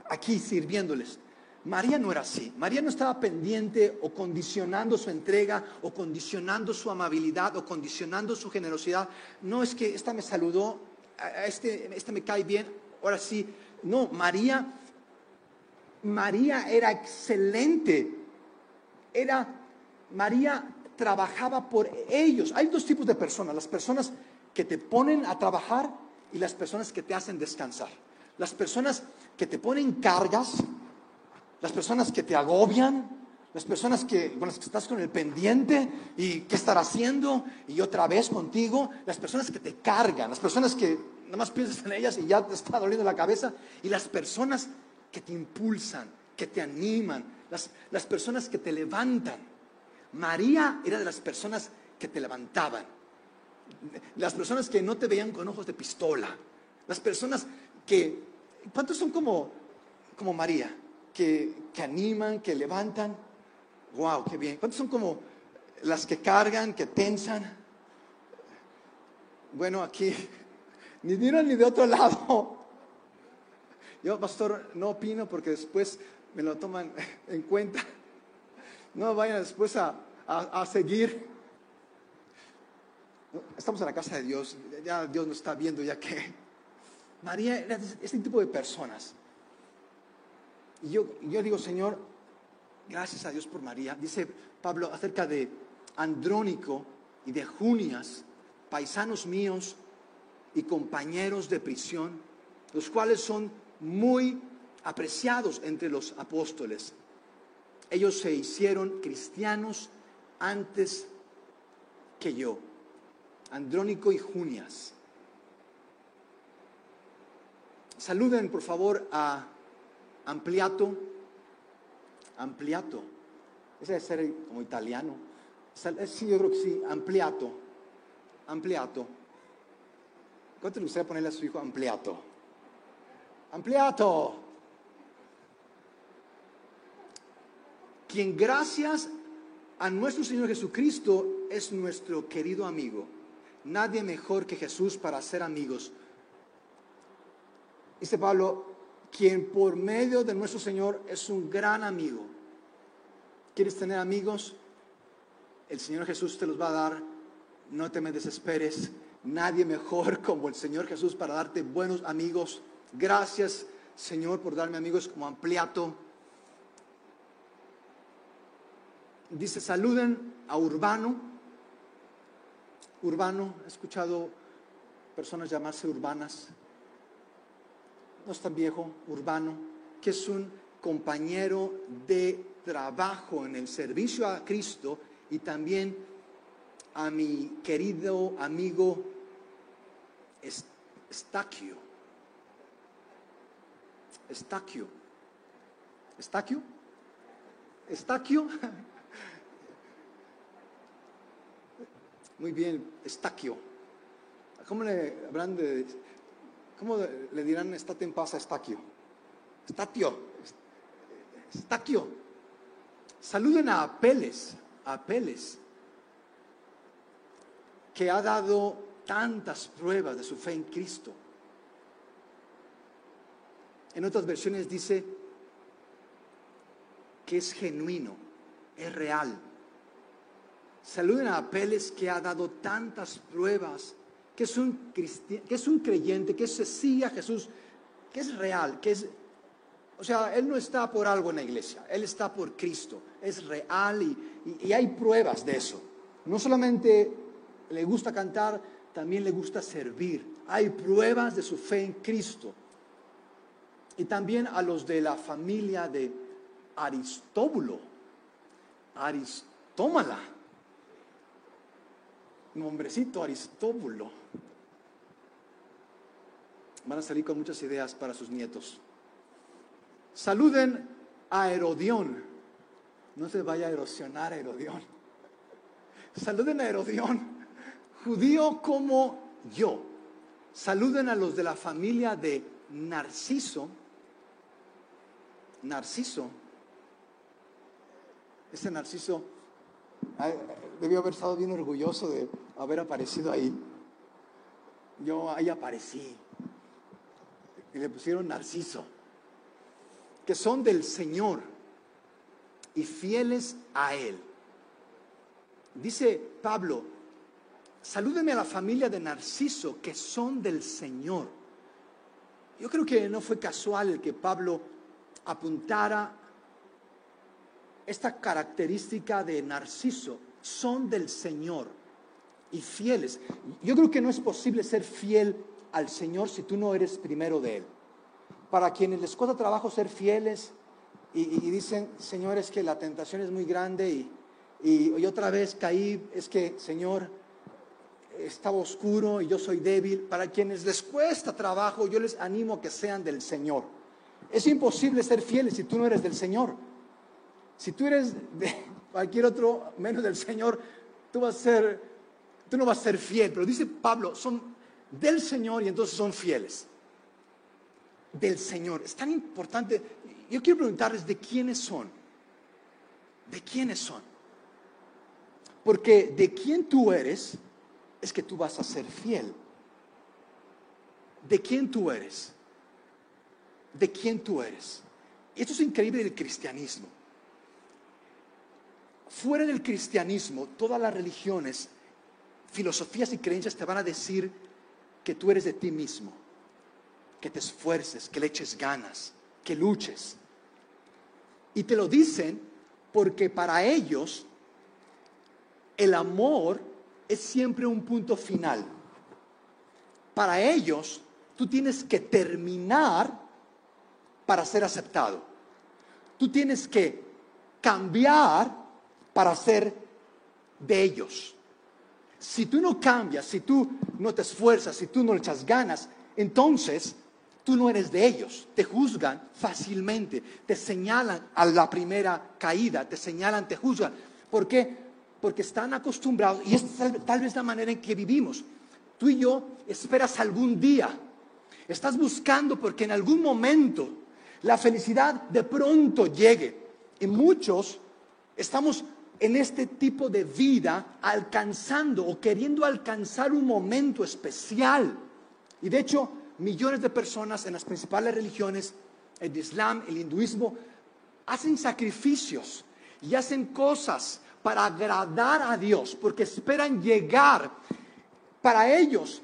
aquí sirviéndoles. María no era así. María no estaba pendiente o condicionando su entrega o condicionando su amabilidad o condicionando su generosidad. No es que esta me saludó, este, este me cae bien, ahora sí. No, María, María era excelente era, María trabajaba por ellos. Hay dos tipos de personas, las personas que te ponen a trabajar y las personas que te hacen descansar. Las personas que te ponen cargas, las personas que te agobian, las personas que, con las que estás con el pendiente y qué estar haciendo y otra vez contigo, las personas que te cargan, las personas que nada más piensas en ellas y ya te está doliendo la cabeza y las personas que te impulsan, que te animan, las, personas que te levantan. María era de las personas que te levantaban. Las personas que no te veían con ojos de pistola. Las personas que, ¿cuántos son como, como María? Que, que animan, que levantan. ¡Wow! ¡Qué bien! ¿Cuántos son como las que cargan, que tensan? Bueno, aquí, <laughs> ni de uno ni de otro lado. Yo, pastor, no opino porque después me lo toman <laughs> en cuenta. No vayan después a, a, seguir. Estamos en la casa de Dios, ya Dios nos está viendo, ya que María era este tipo de personas. Y yo, yo digo, Señor, gracias a Dios por María. Dice Pablo acerca de Andrónico y de Junias, paisanos míos y compañeros de prisión, los cuales son muy apreciados entre los apóstoles. Ellos se hicieron cristianos antes que yo. Andrónico y Junias. Saluden por favor a Ampliato. Ampliato. Ese debe ser como italiano. Sí, yo creo que sí. Ampliato. Ampliato. ¿Cuánto le gustaría ponerle a su hijo Ampliato? Ampliato. quien gracias a nuestro Señor Jesucristo es nuestro querido amigo. Nadie mejor que Jesús para ser amigos. Dice Pablo, quien por medio de nuestro Señor es un gran amigo. ¿Quieres tener amigos? El Señor Jesús te los va a dar. No te me desesperes. Nadie mejor <laughs> como el Señor Jesús para darte buenos amigos. Gracias, Señor, por darme amigos como Ampliato dice, saluden a Urbano. Urbano, he escuchado personas llamarse urbanas. No es tan viejo, Urbano, que es un compañero de trabajo en el servicio a Cristo y también a mi querido amigo Estaquio. Estaquio. Estaquio. Estaquio. <laughs> Muy bien, Estaquio. ¿Cómo le habrán de, cómo le dirán estate en paz a Estaquio? Estaquio. Estaquio. Saluden a Apeles, a Apeles, que ha dado tantas pruebas de su fe en Cristo. En otras versiones dice que es genuino, es real. Saluden a Apeles que ha dado tantas pruebas, que es un, que es un creyente, que se sigue a Jesús, que es real, que es... O sea, él no está por algo en la iglesia, él está por Cristo, es real y, y hay pruebas de eso. No solamente le gusta cantar, también le gusta servir. Hay pruebas de su fe en Cristo. Y también a los de la familia de Aristóbulo, Aristómala, nombrecito Aristóbulo. Van a salir con muchas ideas para sus nietos. Saluden a Herodión. No se vaya a erosionar a Herodión. Saluden a Herodión, judío como yo. Saluden a los de la familia de Narciso. Narciso. Ese Narciso debió haber estado bien orgulloso de haber aparecido ahí. Yo ahí aparecí. Y le pusieron Narciso. Que son del Señor y fieles a Él. Dice Pablo, salúdeme a la familia de Narciso, que son del Señor. Yo creo que no fue casual que Pablo apuntara esta característica de Narciso, son del Señor y fieles. Yo creo que no es posible ser fiel al Señor si tú no eres primero de Él. Para quienes les cuesta trabajo ser fieles y, dicen, Señor, es que la tentación es muy grande y, y otra vez caí, es que, Señor, estaba oscuro y yo soy débil. Para quienes les cuesta trabajo, yo les animo a que sean del Señor. Es imposible ser fieles si tú no eres del Señor. Si tú eres de cualquier otro menos del Señor, tú vas a ser, tú no vas a ser fiel. Pero dice Pablo, son del Señor y entonces son fieles. Del Señor. Es tan importante. Yo quiero preguntarles de quiénes son. ¿De quiénes son? Porque de quién tú eres es que tú vas a ser fiel. ¿De quién tú eres? ¿De quién tú eres? Y esto es increíble del cristianismo. Fuera del cristianismo, todas las religiones, filosofías y creencias te van a decir que tú eres de ti mismo, que te esfuerces, que le eches ganas, que luches. Y te lo dicen porque para ellos el amor es siempre un punto final. Para ellos, tú tienes que terminar para ser aceptado. Tú tienes que cambiar para ser de ellos. Si tú no cambias, si tú no te esfuerzas, si tú no le echas ganas, entonces tú no eres de ellos. Te juzgan fácilmente, te señalan a la primera caída, te señalan, te juzgan. ¿Por qué? Porque están acostumbrados, y es tal, vez la manera en que vivimos. Tú y yo esperas algún día, estás buscando porque en algún momento la felicidad de pronto llegue. Y muchos estamos en este tipo de vida alcanzando o queriendo alcanzar un momento especial. Y de hecho, millones de personas en las principales religiones, el Islam, el hinduismo, hacen sacrificios y hacen cosas para agradar a Dios, porque esperan llegar. Para ellos,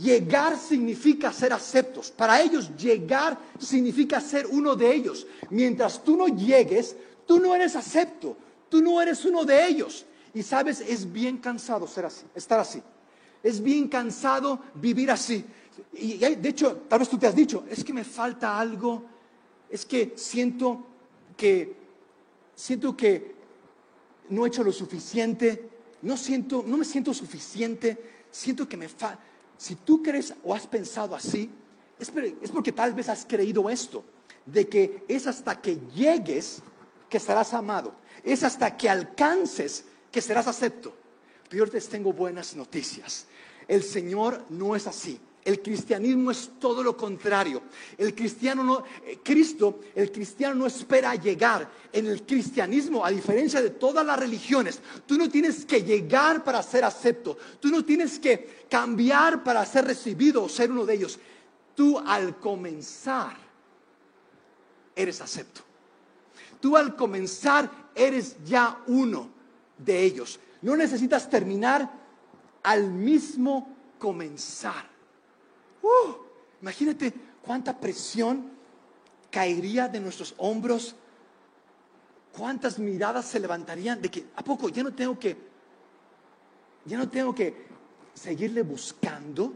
llegar significa ser aceptos. Para ellos, llegar significa ser uno de ellos. Mientras tú no llegues, tú no eres acepto. Tú no eres uno de ellos. Y sabes, es bien cansado ser así, estar así. Es bien cansado vivir así. Y de hecho, tal vez tú te has dicho, es que me falta algo, es que siento que siento que no he hecho lo suficiente, no siento, no me siento suficiente, siento que me falta. Si tú crees o has pensado así, es, es porque tal vez has creído esto, de que es hasta que llegues que serás amado, es hasta que alcances que serás acepto. Pero yo les tengo buenas noticias. El Señor no es así. El cristianismo es todo lo contrario. El cristiano no, eh, Cristo, el cristiano no espera llegar. En el cristianismo, a diferencia de todas las religiones, tú no tienes que llegar para ser acepto. Tú no tienes que cambiar para ser recibido o ser uno de ellos. Tú al comenzar eres acepto. Tú al comenzar eres ya uno de ellos. No necesitas terminar al mismo comenzar. Uh, imagínate cuánta presión caería de nuestros hombros, cuántas miradas se levantarían de que, ¿a poco ya no tengo que, ya no tengo que seguirle buscando?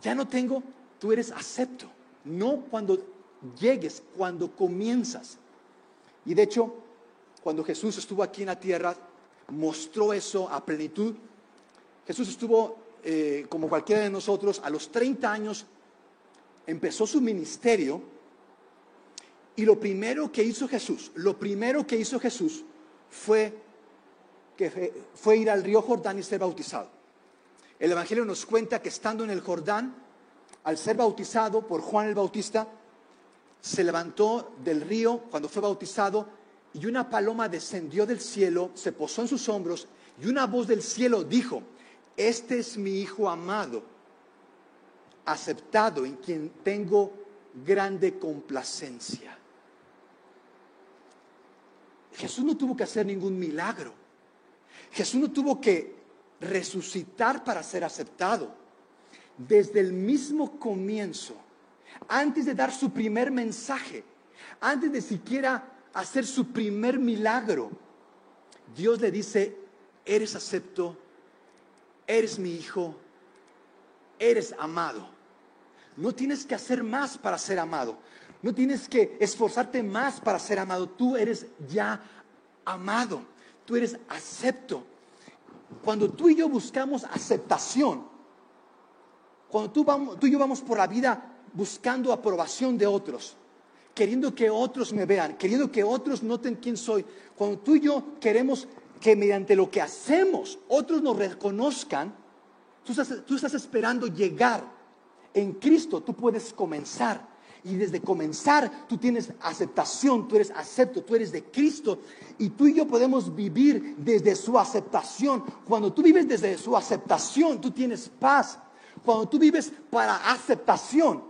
Ya no tengo, tú eres acepto, no cuando llegues, cuando comienzas. Y de hecho, cuando Jesús estuvo aquí en la tierra, mostró eso a plenitud. Jesús estuvo eh, como cualquiera de nosotros, a los 30 años empezó su ministerio y lo primero que hizo Jesús, lo primero que hizo Jesús fue, que fue ir al río Jordán y ser bautizado. El Evangelio nos cuenta que estando en el Jordán, al ser bautizado por Juan el Bautista, se levantó del río cuando fue bautizado y una paloma descendió del cielo, se posó en sus hombros y una voz del cielo dijo, este es mi Hijo amado, aceptado, en quien tengo grande complacencia. Jesús no tuvo que hacer ningún milagro. Jesús no tuvo que resucitar para ser aceptado. Desde el mismo comienzo, antes de dar su primer mensaje, antes de siquiera hacer su primer milagro, Dios le dice, eres acepto eres mi hijo, eres amado. No tienes que hacer más para ser amado. No tienes que esforzarte más para ser amado. Tú eres ya amado. Tú eres acepto. Cuando tú y yo buscamos aceptación, cuando tú, vamos, tú y yo vamos por la vida buscando aprobación de otros, queriendo que otros me vean, queriendo que otros noten quién soy, cuando tú y yo queremos que mediante lo que hacemos otros nos reconozcan, tú estás, esperando llegar. En Cristo tú puedes comenzar. Y desde comenzar tú tienes aceptación, tú eres acepto, tú eres de Cristo. Y tú y yo podemos vivir desde su aceptación. Cuando tú vives desde su aceptación, tú tienes paz. Cuando tú vives para aceptación,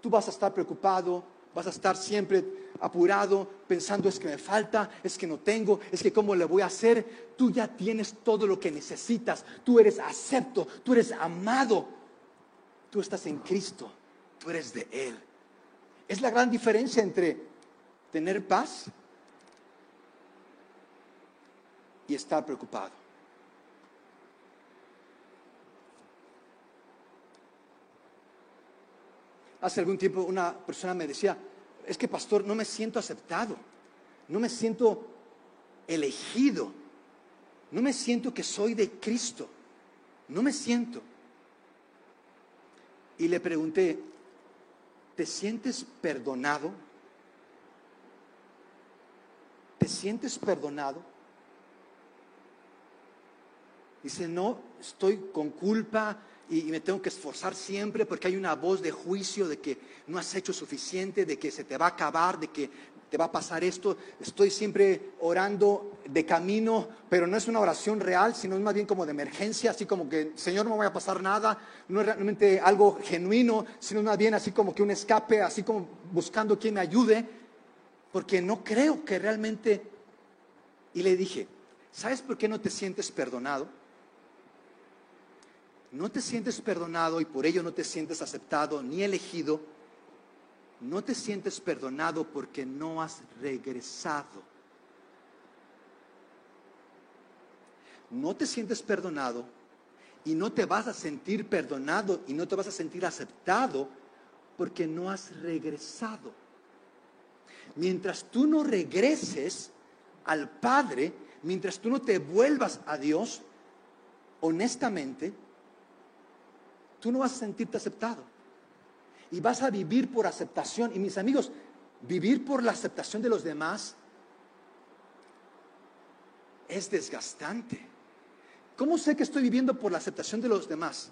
tú vas a estar preocupado, vas a estar siempre apurado, pensando es que me falta, es que no tengo, es que cómo le voy a hacer. Tú ya tienes todo lo que necesitas, tú eres acepto, tú eres amado, tú estás en Cristo, tú eres de Él. Es la gran diferencia entre tener paz y estar preocupado. Hace algún tiempo una persona me decía, es que pastor, no me siento aceptado, no me siento elegido, no me siento que soy de Cristo, no me siento. Y le pregunté, ¿te sientes perdonado? ¿Te sientes perdonado? Dice, no, estoy con culpa, y, me tengo que esforzar siempre porque hay una voz de juicio de que no has hecho suficiente, de que se te va a acabar, de que te va a pasar esto. Estoy siempre orando de camino, pero no es una oración real, sino más bien como de emergencia, así como que, Señor, no me voy a pasar nada. No es realmente algo genuino, sino más bien así como que un escape, así como buscando quien me ayude, porque no creo que realmente... Y le dije, ¿sabes por qué no te sientes perdonado? No te sientes perdonado y por ello no te sientes aceptado ni elegido, no te sientes perdonado porque no has regresado. No te sientes perdonado y no te vas a sentir perdonado y no te vas a sentir aceptado porque no has regresado. Mientras tú no regreses al Padre, mientras tú no te vuelvas a Dios, honestamente, tú no vas a sentirte aceptado. Y vas a vivir por aceptación. Y mis amigos, vivir por la aceptación de los demás es desgastante. ¿Cómo sé que estoy viviendo por la aceptación de los demás?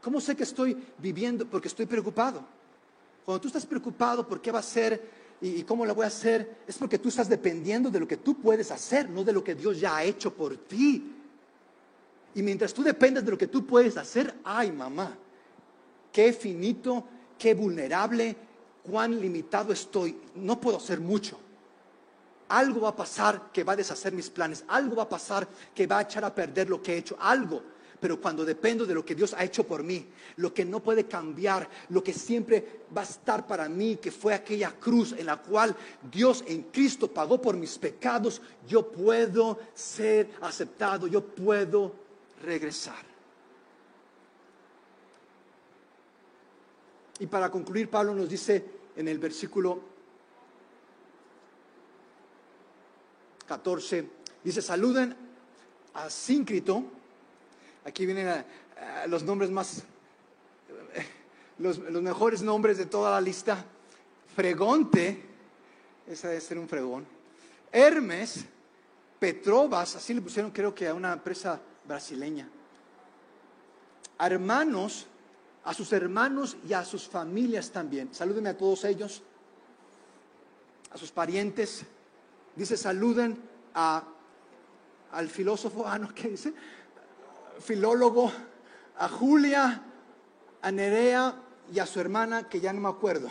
¿Cómo sé que estoy viviendo porque estoy preocupado? Cuando tú estás preocupado por qué va a ser y, cómo lo voy a hacer, es porque tú estás dependiendo de lo que tú puedes hacer, no de lo que Dios ya ha hecho por ti. Y mientras tú dependes de lo que tú puedes hacer, ay mamá, qué finito, qué vulnerable, cuán limitado estoy. No puedo hacer mucho. Algo va a pasar que va a deshacer mis planes, algo va a pasar que va a echar a perder lo que he hecho, algo pero cuando dependo de lo que Dios ha hecho por mí, lo que no puede cambiar, lo que siempre va a estar para mí, que fue aquella cruz en la cual Dios en Cristo pagó por mis pecados, yo puedo ser aceptado, yo puedo regresar. Y para concluir, Pablo nos dice en el versículo 14, dice, saluden a Síncrito, Aquí vienen los nombres más, los, mejores nombres de toda la lista. Fregonte, esa debe ser un fregón. Hermes, Petrobas, así le pusieron creo que a una empresa brasileña. hermanos, a sus hermanos y a sus familias también. Salúdenme a todos ellos, a sus parientes. Dice, saluden a, al filósofo, ah, no, ¿qué dice? filólogo, a Julia, a Nerea y a su hermana, que ya no me acuerdo.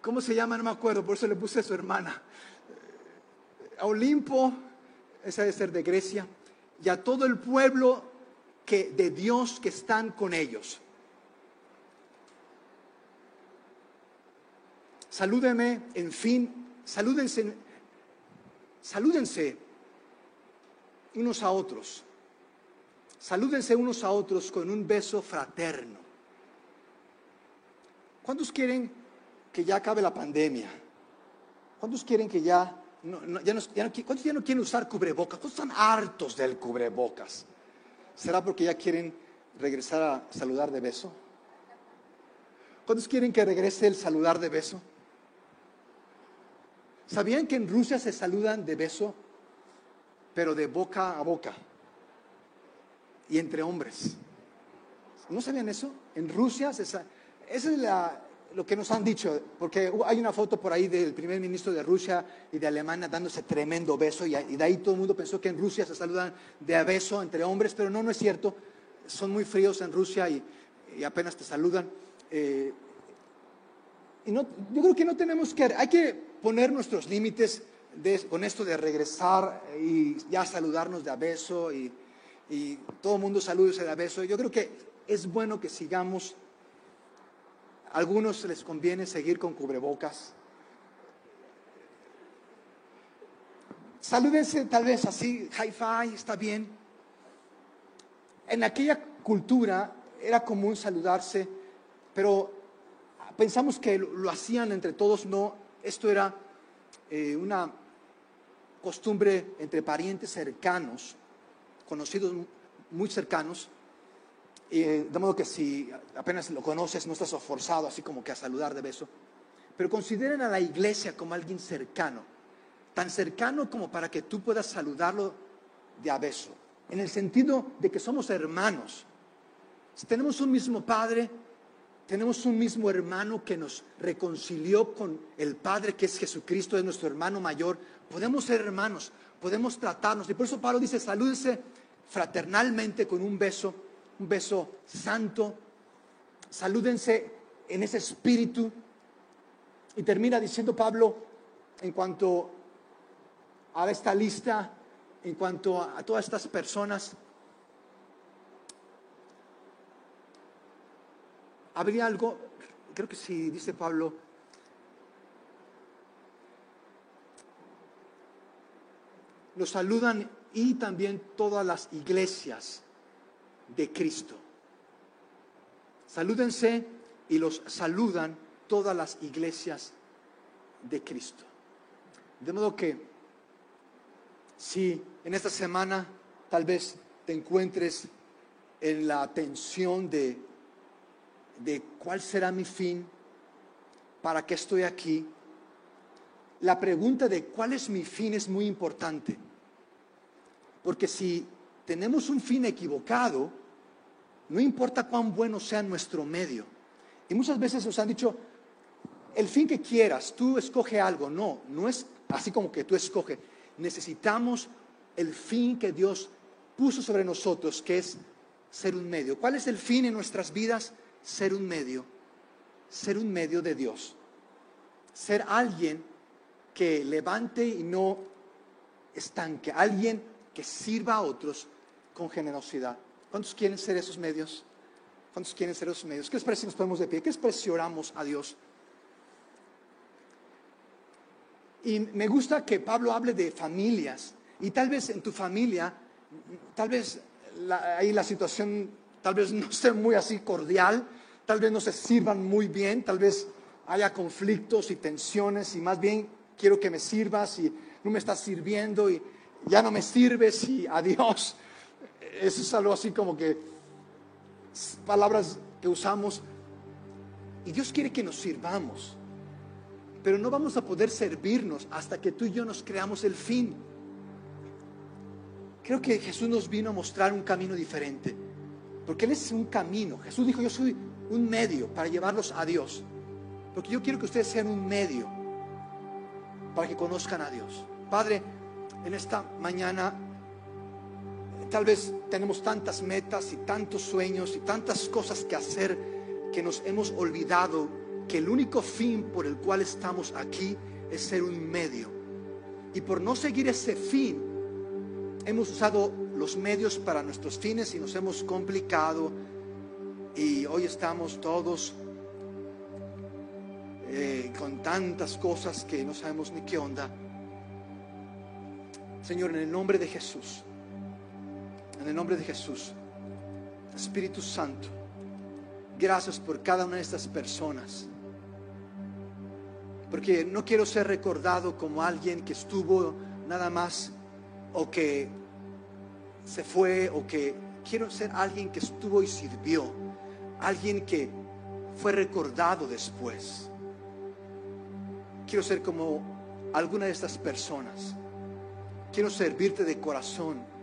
¿Cómo se llama? No me acuerdo, por eso le puse a su hermana. A Olimpo, esa debe ser de Grecia, y a todo el pueblo que, de Dios que están con ellos. Salúdenme, en fin, salúdense, salúdense unos a otros. Salúdense unos a otros con un beso fraterno. ¿Cuántos quieren que ya acabe la pandemia? ¿Cuántos quieren que ya no, ya no, ¿Cuántos ya no quieren usar cubrebocas? ¿Cuántos están hartos del cubrebocas? ¿Será porque ya quieren regresar a saludar de beso? ¿Cuántos quieren que regrese el saludar de beso? ¿Sabían que en Rusia se saludan de beso, pero de boca a boca? y entre hombres. ¿No sabían eso? En Rusia, esa, es lo que nos han dicho, porque hay una foto por ahí del primer ministro de Rusia y de Alemania dándose tremendo beso, y, de ahí todo el mundo pensó que en Rusia se saludan de a beso entre hombres, pero no, no es cierto. Son muy fríos en Rusia y, apenas te saludan. Eh, y no, yo creo que no tenemos que, hay que poner nuestros límites con esto de regresar y ya saludarnos de a beso y y todo el mundo saluda y se da beso. Yo creo que es bueno que sigamos. Algunos les conviene seguir con cubrebocas. Salúdense tal vez así, hi-fi, está bien. En aquella cultura era común saludarse, pero pensamos que lo, hacían entre todos, no. Esto era eh, una costumbre entre parientes cercanos conocidos muy cercanos, de modo que si apenas lo conoces no estás forzado así como que a saludar de beso, pero consideren a la iglesia como alguien cercano, tan cercano como para que tú puedas saludarlo de beso, en el sentido de que somos hermanos. Si tenemos un mismo Padre, tenemos un mismo hermano que nos reconcilió con el Padre que es Jesucristo, es nuestro hermano mayor, podemos ser hermanos, podemos tratarnos. Y por eso Pablo dice, salúdese fraternalmente con un beso, un beso santo. Salúdense en ese espíritu. Y termina diciendo Pablo, en cuanto a esta lista, en cuanto a, todas estas personas, habría algo, creo que sí, dice Pablo, los saludan y también todas las iglesias de Cristo. Salúdense y los saludan todas las iglesias de Cristo. De modo que Si en esta semana tal vez te encuentres en la tensión de, de cuál será mi fin, para qué estoy aquí, la pregunta de cuál es mi fin es muy importante. Porque si tenemos un fin equivocado, no importa cuán bueno sea nuestro medio. Y muchas veces nos han dicho, el fin que quieras, tú escoge algo. No, no es así como que tú escoge. Necesitamos el fin que Dios puso sobre nosotros, que es ser un medio. ¿Cuál es el fin en nuestras vidas? Ser un medio. Ser un medio de Dios. Ser alguien que levante y no estanque. Alguien que sirva a otros con generosidad. ¿Cuántos quieren ser esos medios? ¿Cuántos quieren ser esos medios? ¿Qué les parece si nos ponemos de pie? ¿Qué les parece si oramos a Dios? Y me gusta que Pablo hable de familias. Y tal vez en tu familia, tal vez ahí la situación tal vez no esté muy así cordial, tal vez no se sirvan muy bien, tal vez haya conflictos y tensiones y más bien quiero que me sirvas y no me estás sirviendo y ya no me sirves y adiós. Eso es algo así como que palabras que usamos. Y Dios quiere que nos sirvamos, pero no vamos a poder servirnos hasta que tú y yo nos creamos el fin. Creo que Jesús nos vino a mostrar un camino diferente, porque Él es un camino. Jesús dijo, yo soy un medio para llevarlos a Dios, porque yo quiero que ustedes sean un medio para que conozcan a Dios. Padre, en esta mañana tal vez tenemos tantas metas y tantos sueños y tantas cosas que hacer que nos hemos olvidado que el único fin por el cual estamos aquí es ser un medio. Y por no seguir ese fin, hemos usado los medios para nuestros fines y nos hemos complicado y hoy estamos todos eh, con tantas cosas que no sabemos ni qué onda. Señor, en el nombre de Jesús, en el nombre de Jesús, Espíritu Santo, gracias por cada una de estas personas. Porque no quiero ser recordado como alguien que estuvo nada más o que se fue o que quiero ser alguien que estuvo y sirvió, alguien que fue recordado después. Quiero ser como alguna de estas personas. Quiero servirte de corazón.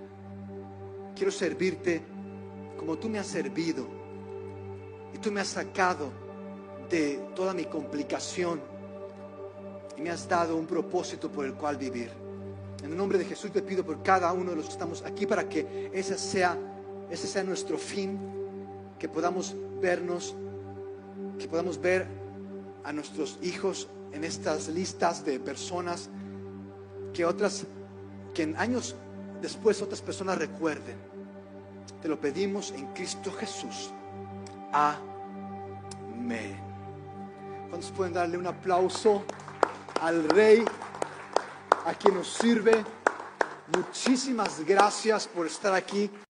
Quiero servirte como tú me has servido. Y tú me has sacado de toda mi complicación. Y me has dado un propósito por el cual vivir. En el nombre de Jesús te pido por cada uno de los que estamos aquí para que ese sea, ese sea nuestro fin. Que podamos vernos, que podamos ver a nuestros hijos en estas listas de personas que otras, que en años después otras personas recuerden. Te lo pedimos en Cristo Jesús. Amén. ¿Cuántos pueden darle un aplauso al Rey, a quien nos sirve? Muchísimas gracias por estar aquí.